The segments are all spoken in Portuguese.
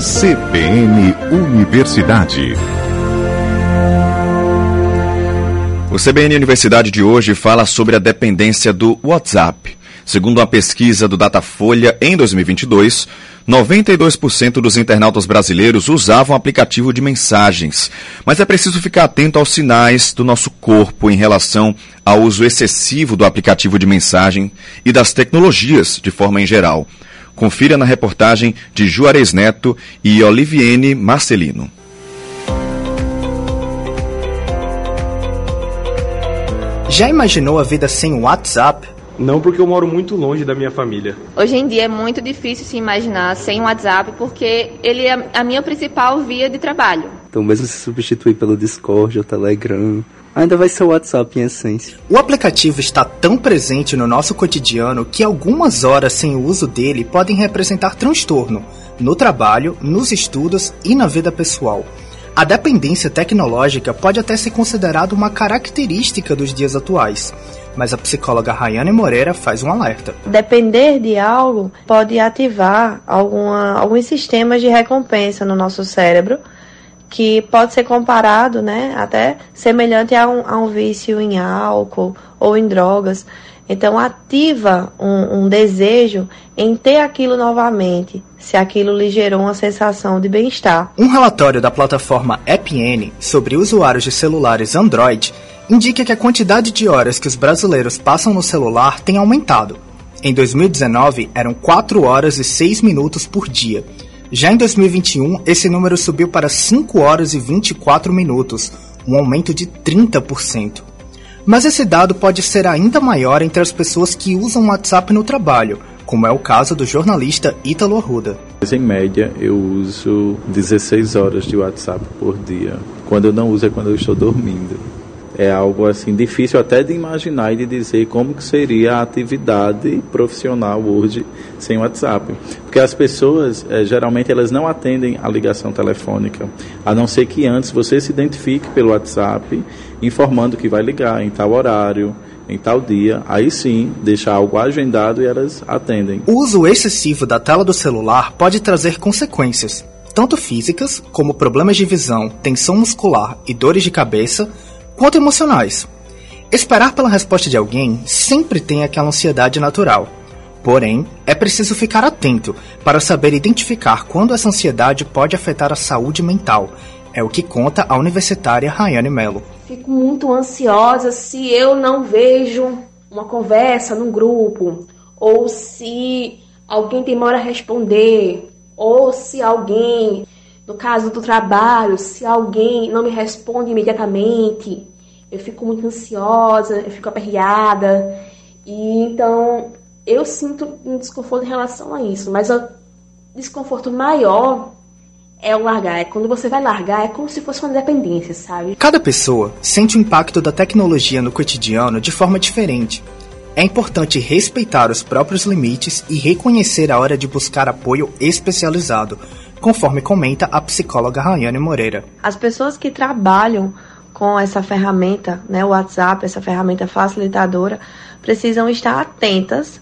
CBN Universidade. O CBN Universidade de hoje fala sobre a dependência do WhatsApp. Segundo uma pesquisa do Datafolha, em 2022, 92% dos internautas brasileiros usavam aplicativo de mensagens. Mas é preciso ficar atento aos sinais do nosso corpo em relação ao uso excessivo do aplicativo de mensagem e das tecnologias de forma em geral. Confira na reportagem de Juarez Neto e Oliviene Marcelino. Já imaginou a vida sem o WhatsApp? Não, porque eu moro muito longe da minha família. Hoje em dia é muito difícil se imaginar sem o WhatsApp, porque ele é a minha principal via de trabalho. Então, mesmo se substituir pelo Discord ou Telegram, ainda vai ser o WhatsApp em essência. O aplicativo está tão presente no nosso cotidiano que algumas horas sem o uso dele podem representar transtorno no trabalho, nos estudos e na vida pessoal. A dependência tecnológica pode até ser considerada uma característica dos dias atuais, mas a psicóloga Rayane Moreira faz um alerta. Depender de algo pode ativar alguma, alguns sistemas de recompensa no nosso cérebro que pode ser comparado, né, até semelhante a um, a um vício em álcool ou em drogas. Então, ativa um, um, desejo em ter aquilo novamente, se aquilo lhe gerou uma sensação de bem-estar. Um relatório da plataforma AppN sobre usuários de celulares Android indica que a quantidade de horas que os brasileiros passam no celular tem aumentado. Em 2019, eram 4 horas e 6 minutos por dia já em 2021, esse número subiu para 5 horas e 24 minutos, um aumento de 30%. Mas esse dado pode ser ainda maior entre as pessoas que usam o WhatsApp no trabalho, como é o caso do jornalista Ítalo Arruda. Em média, eu uso 16 horas de WhatsApp por dia. Quando eu não uso é quando eu estou dormindo é algo assim difícil até de imaginar e de dizer como que seria a atividade profissional hoje sem WhatsApp, porque as pessoas é, geralmente elas não atendem a ligação telefônica, a não ser que antes você se identifique pelo WhatsApp informando que vai ligar em tal horário, em tal dia, aí sim deixar algo agendado e elas atendem. O uso excessivo da tela do celular pode trazer consequências, tanto físicas, como problemas de visão, tensão muscular e dores de cabeça, quanto emocionais. Esperar pela resposta de alguém sempre tem aquela ansiedade natural. Porém, é preciso ficar atento para saber identificar quando essa ansiedade pode afetar a saúde mental. É o que conta a universitária Rayane Mello. Fico muito ansiosa se eu não vejo uma conversa num grupo, ou se alguém demora a responder, ou se alguém no caso do trabalho, se alguém não me responde imediatamente, eu fico muito ansiosa, eu fico aperreada. E então eu sinto um desconforto em relação a isso. Mas o desconforto maior é o largar. É quando você vai largar, é como se fosse uma dependência, sabe? Cada pessoa sente o impacto da tecnologia no cotidiano de forma diferente. É importante respeitar os próprios limites e reconhecer a hora de buscar apoio especializado, conforme comenta a psicóloga Rayane Moreira. As pessoas que trabalham com essa ferramenta, né, o WhatsApp, essa ferramenta facilitadora, precisam estar atentas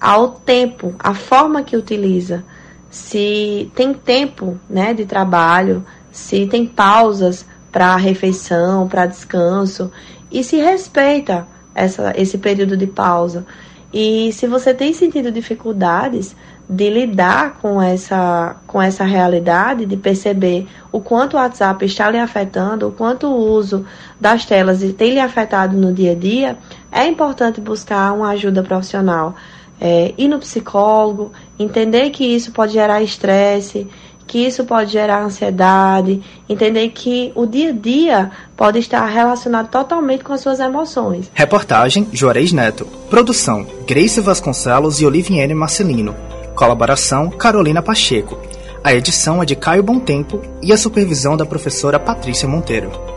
ao tempo, à forma que utiliza. Se tem tempo, né, de trabalho, se tem pausas para refeição, para descanso e se respeita essa, esse período de pausa. E se você tem sentido dificuldades, de lidar com essa, com essa realidade, de perceber o quanto o WhatsApp está lhe afetando, o quanto o uso das telas tem lhe afetado no dia a dia, é importante buscar uma ajuda profissional. É, ir no psicólogo, entender que isso pode gerar estresse, que isso pode gerar ansiedade, entender que o dia a dia pode estar relacionado totalmente com as suas emoções. Reportagem Juarez Neto. Produção Grace Vasconcelos e Oliviane Marcelino. Colaboração Carolina Pacheco. A edição é de Caio Bom Tempo e a supervisão da professora Patrícia Monteiro.